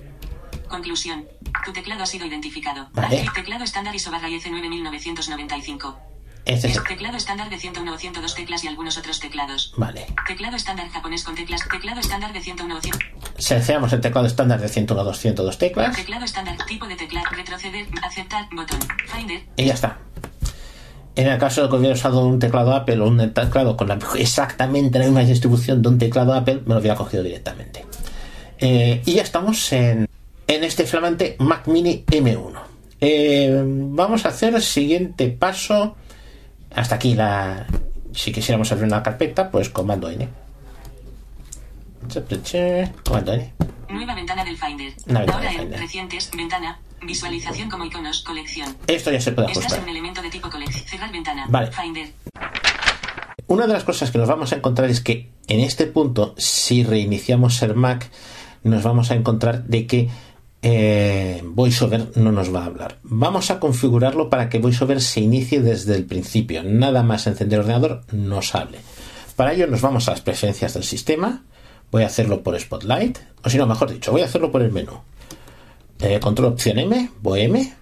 Conclusión. Tu teclado ha sido identificado. Vale. El teclado estándar ISO 19995 etc. Teclado estándar de 101 o 102 teclas y algunos otros teclados. Vale. Teclado estándar japonés con teclas. Teclado estándar de 101 o 100. Seleccionamos el teclado estándar de 101 o 202 teclas. Teclado estándar, tipo de teclado, retroceder, aceptar, botón, finder. Y ya está. En el caso de que hubiera usado un teclado Apple o un teclado con exactamente la misma distribución de un teclado Apple, me lo hubiera cogido directamente. Eh, y ya estamos en, en este flamante Mac Mini M1. Eh, vamos a hacer el siguiente paso hasta aquí la. Si quisiéramos abrir una carpeta, pues comando N. Comando N. Nueva ventana del Finder. Una ventana Ahora del en recientes. Ventana. Visualización como iconos. Colección. Esto ya se puede Estás ajustar. en un elemento de tipo colección. Cerrar ventana. Vale. Finder. Una de las cosas que nos vamos a encontrar es que en este punto, si reiniciamos el Mac, nos vamos a encontrar de que eh, VoiceOver no nos va a hablar. Vamos a configurarlo para que VoiceOver se inicie desde el principio. Nada más encender el ordenador nos hable. Para ello nos vamos a las preferencias del sistema. Voy a hacerlo por Spotlight. O si no, mejor dicho, voy a hacerlo por el menú. Eh, control opción M, VoM.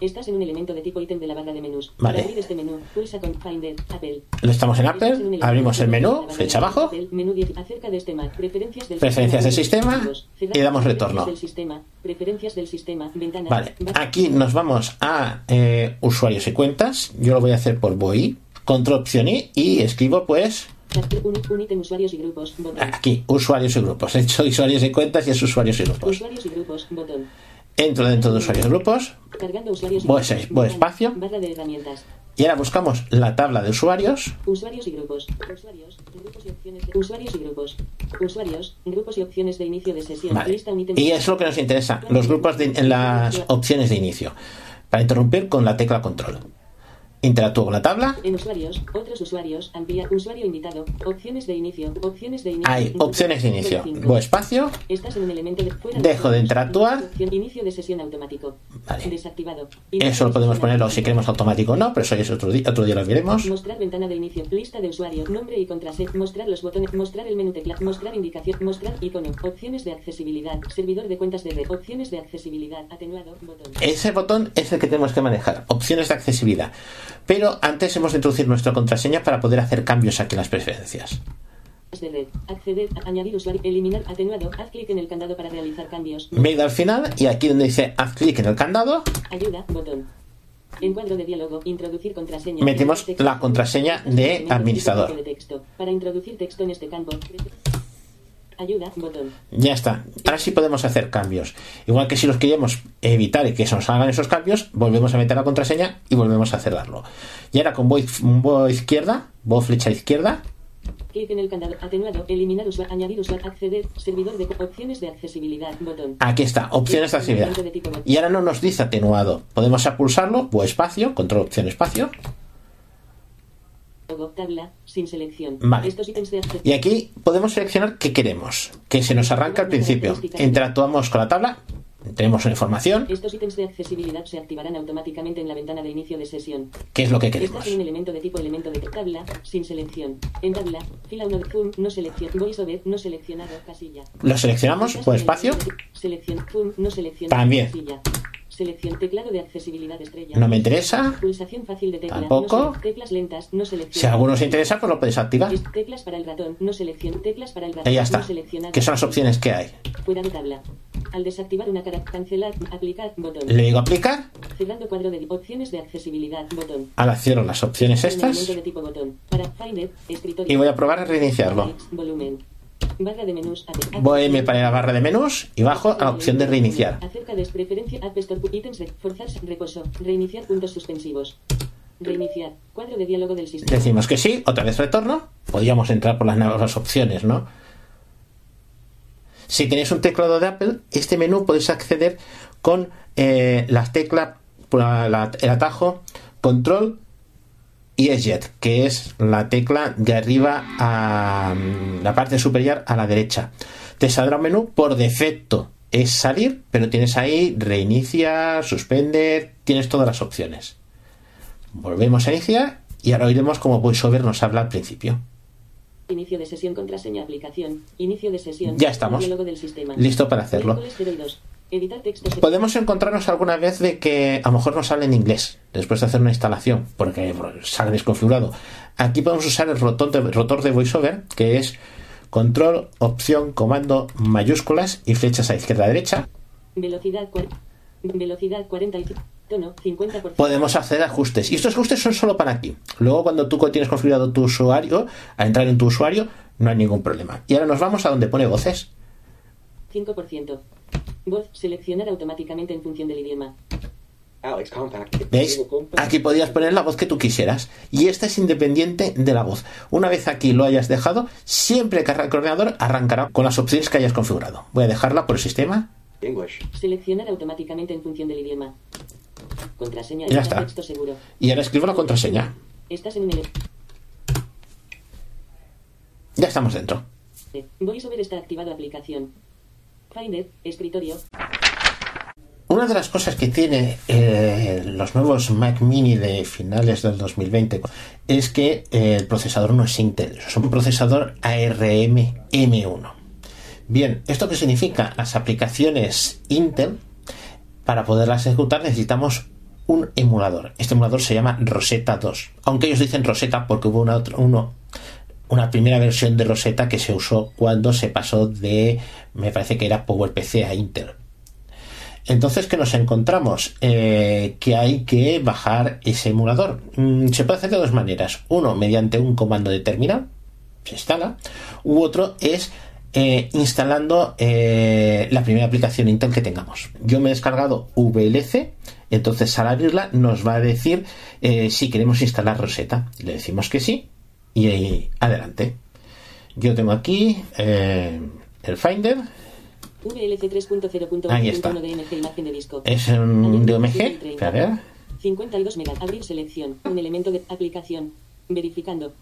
Estás en un elemento de tipo ítem de la barra de menús. Vale. Para abrir este menú, pulsa con Finder, Apple. Estamos en Apple. Abrimos el menú, flecha abajo. Apple, menú 10, acerca de este Mac, preferencias del Preferencias del sistema, y damos retorno. del sistema, preferencias del sistema, ventana. Vale, aquí nos vamos a eh, usuarios y cuentas. Yo lo voy a hacer por VOI. Control opción I y escribo pues usuarios y grupos, aquí, usuarios y grupos. He hecho usuarios y cuentas y es usuarios y grupos. Usuarios y grupos, botón. Entro dentro de usuarios y grupos Cargando usuarios Voy grupos. seis, voy espacio. Barra de herramientas. y ahora buscamos la tabla de usuarios. Usuarios y grupos. Usuarios, grupos y opciones de usuarios y grupos. Usuarios, grupos y opciones de inicio de sesión. Vale. Lista un ítem. Y es lo que nos interesa, los grupos de- en las opciones de inicio. Para interrumpir con la tecla control. Interactúo con la tabla. En usuarios, otros usuarios, amplía, usuario invitado, opciones de inicio, opciones de inicio. Hay opciones de inicio. Voy espacio. Estás en un elemento de fuera Dejo de interactuar. Inicio de sesión automático. Vale. Desactivado. Eso lo podemos ponerlo si queremos automático o no, pero eso es otro día, otro día lo veremos. Mostrar ventana de inicio. Lista de usuario. Nombre y contraseña. Mostrar los botones. Mostrar el menú tecla. Mostrar indicación. Mostrar icono. Opciones de accesibilidad. Servidor de cuentas de red. Opciones de accesibilidad. Atenuado. Botón. Ese botón es el que tenemos que manejar, opciones de accesibilidad. Pero antes hemos de introducir nuestra contraseña para poder hacer cambios aquí en las preferencias. de red. Acceder. añadir usuario. Eliminar. Atenuado. Haz clic en el candado para realizar cambios. Me he ido al final y aquí donde dice haz clic en el candado, Ayuda. Botón. Encuadro de diálogo. Introducir contraseña. Metemos la contraseña de administrador. Para introducir texto en este campo. Ayuda. Botón. ya está. Ahora sí podemos hacer cambios. Igual que si los queríamos evitar y que se nos hagan esos cambios, volvemos a meter la contraseña y volvemos a cerrarlo. Y ahora con voz, voz izquierda, voz flecha izquierda, Clic en el candado. Atenuado. Eliminar usuario. Añadir usuario. Acceder. Servidor de opciones de accesibilidad. Botón. aquí está, opciones de accesibilidad. Y ahora no nos dice atenuado. Podemos pulsarlo, o espacio, control opción espacio. Tabla, sin selección. Vale. Estos ítems de acceso. Y aquí podemos seleccionar qué queremos. Que se nos arranca al principio. Interactuamos con la tabla, tenemos una información, Estos ítems de accesibilidad se activarán automáticamente en la ventana de inicio de sesión. qué es lo que queremos. en un elemento de tipo elemento de tabla, sin selección. En tabla, fila 1 zoom, no selección. VoiceOver, no seleccionado, casilla. Lo seleccionamos, el espacio. Selección, zoom, no seleccionado, También. casilla. Selección, teclado de accesibilidad estrella. No me interesa. Pulsación fácil de tecla. Tampoco. No teclas lentas, no selección. Si a alguno os interesa, pues lo podéis activar. Teclas para el ratón, no selección. Teclas para el ratón, Y ya está. no. Que son las opciones que hay. Fuera de tabla. Al desactivar una cara, cancelar, aplicar, botón. Le digo aplicar, Cerrando cuadro de opciones de accesibilidad, botón. ahora cierro las opciones estas de tipo botón. Para Finder, escritorio. y voy a probar a reiniciarlo. Volumen. Barra de menús. Voy a irme para la barra de menús y bajo a la opción de reiniciar. Acerca de preferencia App Store ítems de forzar reposo. Reiniciar puntos suspensivos. Reiniciar. Cuadro de diálogo del sistema. Decimos que sí, otra vez retorno. Podríamos entrar por las nuevas opciones, ¿no? Si tenéis un teclado de Apple, este menú podéis acceder con eh, las teclas, por la- el atajo Control y Eject, que es la tecla de arriba a mm, la parte superior a la derecha. Te saldrá un menú por defecto. Es salir, pero tienes ahí reiniciar, suspender, tienes todas las opciones. Volvemos a iniciar y ahora oiremos como VoiceOver nos habla al principio. Inicio de sesión, contraseña, aplicación. Inicio de sesión. Ya estamos. Del sistema. Listo para hacerlo. Miércoles 0 y 2. Editar. Podemos encontrarnos alguna vez de que a lo mejor nos sale en inglés después de hacer una instalación, porque sale desconfigurado. Aquí podemos usar el rotor de, rotor de VoiceOver, que es control, opción, comando, mayúsculas y flechas a izquierda a derecha. Velocidad, velocidad 45. Tono 50%. Podemos hacer ajustes. Y estos ajustes son solo para aquí. Luego, cuando tú tienes configurado tu usuario, a entrar en tu usuario, no hay ningún problema. Y ahora nos vamos a donde pone voces. 5%. Voz, seleccionar automáticamente en función del idioma. Alex Compact. ¿Veis? Aquí podías poner la voz que tú quisieras. Y esta es independiente de la voz. Una vez aquí lo hayas dejado, siempre que arranque el ordenador, arrancará con las opciones que hayas configurado. Voy a dejarla por el sistema. English. Seleccionar automáticamente en función del idioma. Contraseña Ya está. texto seguro. Y ahora escribo la contraseña. Estás en un ele- Ya estamos dentro. VoiceOver está activado aplicación. Escritorio. Una de las cosas que tiene eh, los nuevos Mac Mini de finales del 2020 es que eh, el procesador no es Intel, es un procesador ARM M1. Bien, ¿esto qué significa? Las aplicaciones Intel, para poderlas ejecutar necesitamos un emulador. Este emulador se llama Rosetta 2, aunque ellos dicen Rosetta porque hubo una, uno, una primera versión de Rosetta que se usó cuando se pasó de, me parece que era PowerPC a Intel. Entonces, ¿qué nos encontramos? Eh, que hay que bajar ese emulador. Mm, se puede hacer de dos maneras. Uno, mediante un comando de terminal, se instala. U otro es eh, instalando eh, la primera aplicación Intel que tengamos. Yo me he descargado VLC, entonces al abrirla nos va a decir si queremos instalar Rosetta. Le decimos que sí y adelante. Yo tengo aquí eh, el Finder, VLC 3.0.1 Ahí está. DMG imagen de disco. es un DMG. 2030. A ver. 52 mega. Abrir selección. Un elemento de aplicación. Verificando.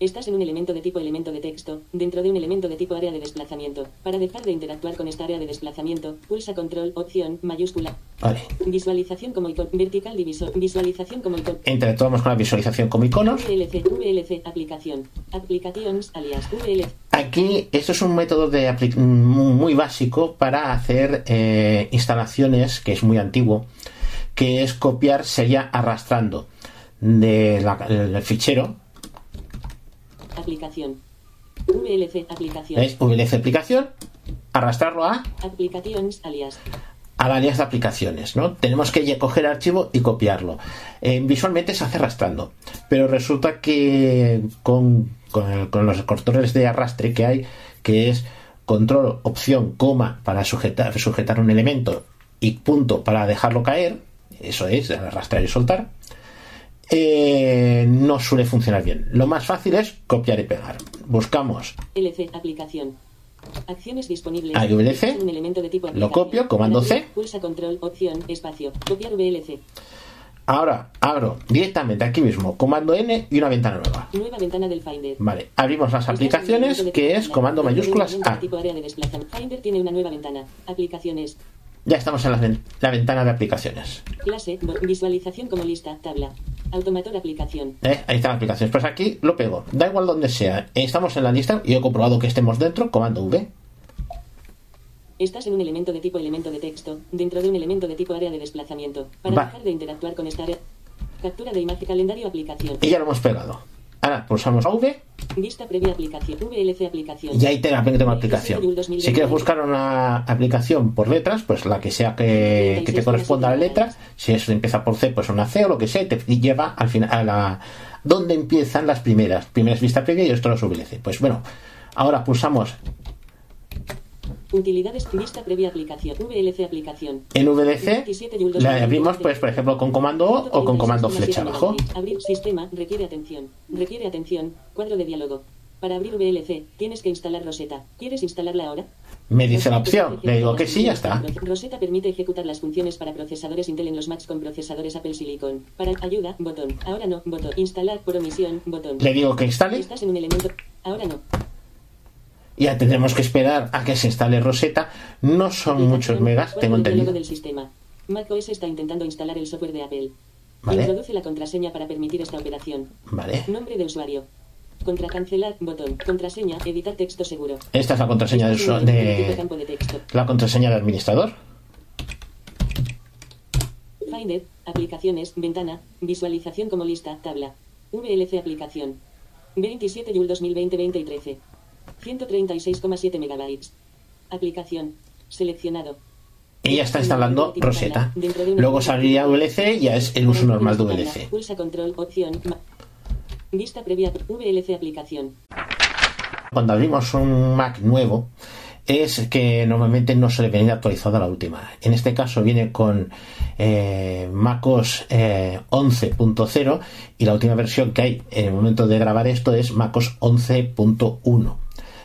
Estás en un elemento de tipo elemento de texto, dentro de un elemento de tipo área de desplazamiento. Para dejar de interactuar con esta área de desplazamiento, pulsa control, opción, mayúscula. Vale. Visualización como icono, vertical divisor, visualización como icono. Interactuamos con la visualización con iconos. VLC, VLC, aplicación. Applications, alias, VLC. Aquí, esto es un método de apli- muy básico para hacer eh, instalaciones, que es muy antiguo, que es copiar, sería arrastrando de la- el fichero, Aplicación. VLC, aplicación. ¿veis? VLC aplicación, arrastrarlo a, Applications, alias. a de aplicaciones, ¿no? Tenemos que coger el archivo y copiarlo. Eh, visualmente se hace arrastrando, pero resulta que con, con el- con los controles de arrastre que hay, que es control, opción, coma para sujetar, sujetar un elemento y punto para dejarlo caer, eso es, arrastrar y soltar, eh, no suele funcionar bien. Lo más fácil es copiar y pegar. Buscamos LC, aplicación. Acciones disponibles. Ahí, VLC. Un elemento de tipo Lo copio, comando C. Pulsa control, opción, espacio. Copiar VLC. Ahora abro directamente aquí mismo comando N y una ventana nueva. Nueva ventana del Finder. Vale, abrimos las aplicaciones que es comando mayúsculas A. tipo área de desplazamiento. Finder tiene una nueva ventana. Aplicaciones. Ya estamos en la, la ventana de aplicaciones. Clase. Visualización como lista. Tabla. Automator aplicación. ¿Eh? Ahí están aplicaciones. Pues aquí lo pego. Da igual donde sea. Estamos en la lista y he comprobado que estemos dentro. Comando V. Estás en un elemento de tipo elemento de texto, dentro de un elemento de tipo área de desplazamiento. Para Va. dejar de interactuar con esta área. Captura de imagen calendario aplicación. Y ya lo hemos pegado. Ahora pulsamos a V Vista previa aplicación. VLC aplicación. Y ahí te la tengo aplicación. Si quieres buscar una aplicación por letras, pues la que sea que, que te corresponda a la letra. Si eso empieza por C, pues una C o lo que sea, te lleva al final a la donde empiezan las primeras, primeras vista previa y esto los VLC. Pues bueno, ahora pulsamos Utilidades vista previa aplicación. VLC aplicación. en VLC, la abrimos pues por ejemplo con comando O o con comando flecha abajo. Abrir sistema requiere atención. Requiere atención. Cuadro de diálogo. Para abrir VLC, tienes que instalar Rosetta. ¿Quieres instalarla ahora? Me dice la opción, le digo que sí, ya está. Rosetta permite ejecutar las funciones para procesadores Intel en los Macs con procesadores Apple Silicon. Para ayuda, botón. Ahora no, botón. Instalar por omisión, botón. Le digo que instale Estás en un elemento. Ahora no. Ya tendremos que esperar a que se instale Rosetta. No son muchos megas, tengo entendido. del sistema. macOS está intentando instalar el software de Apple. Vale. Introduce la contraseña para permitir esta operación. Vale. Nombre de usuario. Contra cancelar, botón. Contraseña, editar texto seguro. Esta es la contraseña de, Estás en usu- un elemento tipo de campo de texto. la contraseña de administrador. Finder, aplicaciones, ventana, visualización como lista, tabla. VLC aplicación. 27 Yul 2020 20 y 13. 136,7 megabytes. Aplicación. Seleccionado. Y ya está instalando Rosetta. Luego saldría VLC, ya es el uso normal de VLC. Pulsa control, opción. Vista previa, VLC aplicación. Cuando abrimos un Mac nuevo, es que normalmente no suele venir actualizado a la última. En este caso viene con eh, MacOS eh, 11.0 y la última versión que hay en el momento de grabar esto es MacOS 11.1.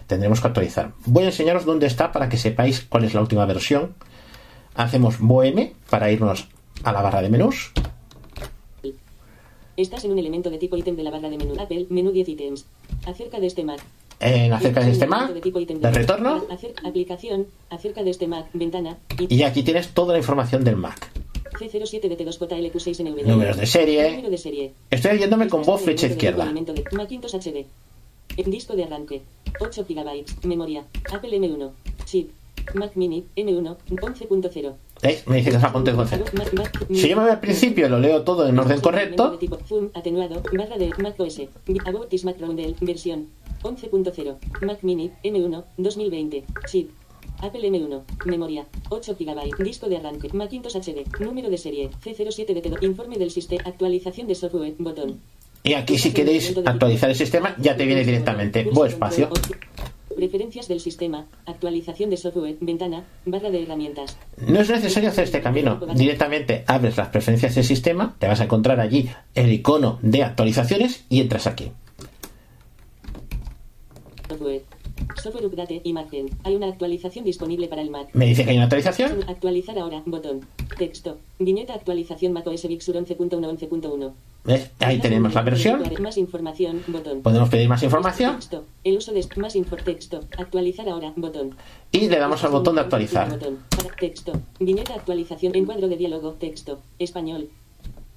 Tendremos que actualizar. Voy a enseñaros dónde está para que sepáis cuál es la última versión. Hacemos Boem para irnos a la barra de menús. Estás en un elemento de tipo ítem de la barra de menú. Apple, menú 10 ítems. Acerca de este Mac. En acerca de este Mac, de tipo ítem de retorno, Acerca, aplicación. Acerca de este Mac. Ventana. Y aquí tienes toda la información del Mac. C07DT2JLQ6NV. Números de serie. Número de serie. Estoy yéndome con voz flecha izquierda. Macintosh HD. En disco de arranque. 8 GB. Memoria. Apple M1. Chip. Mac Mini. M1. 11.0. ¿Veis? Me dice que es a punto de concepto. Si yo me voy al principio lo leo todo en orden correcto, Tipo zoom, atenuado, barra de Mac OS. About this Mac Roundel, versión 11.0. Mac Mini, M1, 2020. Chip. Apple M1. Memoria. 8 GB. Disco de arranque. Macintosh HD. Número de serie. C07DT2. Informe del sistema. Actualización de software. Botón. Y aquí si queréis actualizar el sistema, ya te viene directamente. Bo espacio. Preferencias del sistema. Actualización de software. Ventana. Barra de herramientas. No es necesario hacer este camino. Directamente abres las preferencias del sistema, te vas a encontrar allí el icono de actualizaciones y entras aquí. Software. Software Update. Imagen. Hay una actualización disponible para el Mac. Me dice que hay una actualización. Actualizar ahora. Botón. Texto. Viñeta actualización macOS Big Sur 11.1 ¿Ves? Ahí tenemos la versión. Más información. Botón. Podemos pedir más información Texto. El uso de más texto. Actualizar ahora. Botón. y le damos al botón de actualizar. Botón. Texto. Viñeta actualización. Encuadro de diálogo. Texto. Español.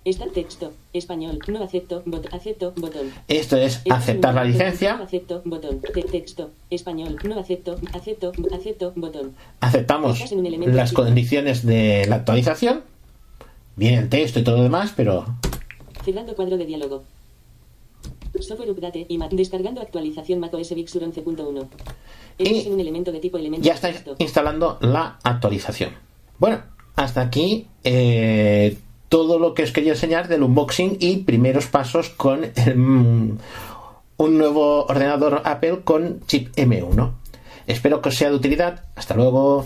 Está texto. Español. No acepto. Botón. Acepto. Botón. Esto es aceptar la licencia. acepto. Botón. Te- texto. Español. No acepto. Acepto. Acepto. Botón. Aceptamos las condiciones de la actualización. Viene el texto y todo lo demás, pero Cerrando cuadro de diálogo. Software Update y. Descargando actualización macOS Big Sur 11.1. Este es un elemento de tipo elemento ya está instalando la actualización. Bueno, hasta aquí eh, todo lo que os quería enseñar del unboxing y primeros pasos con el, mm, un nuevo ordenador Apple con chip M1. Espero que os sea de utilidad. Hasta luego.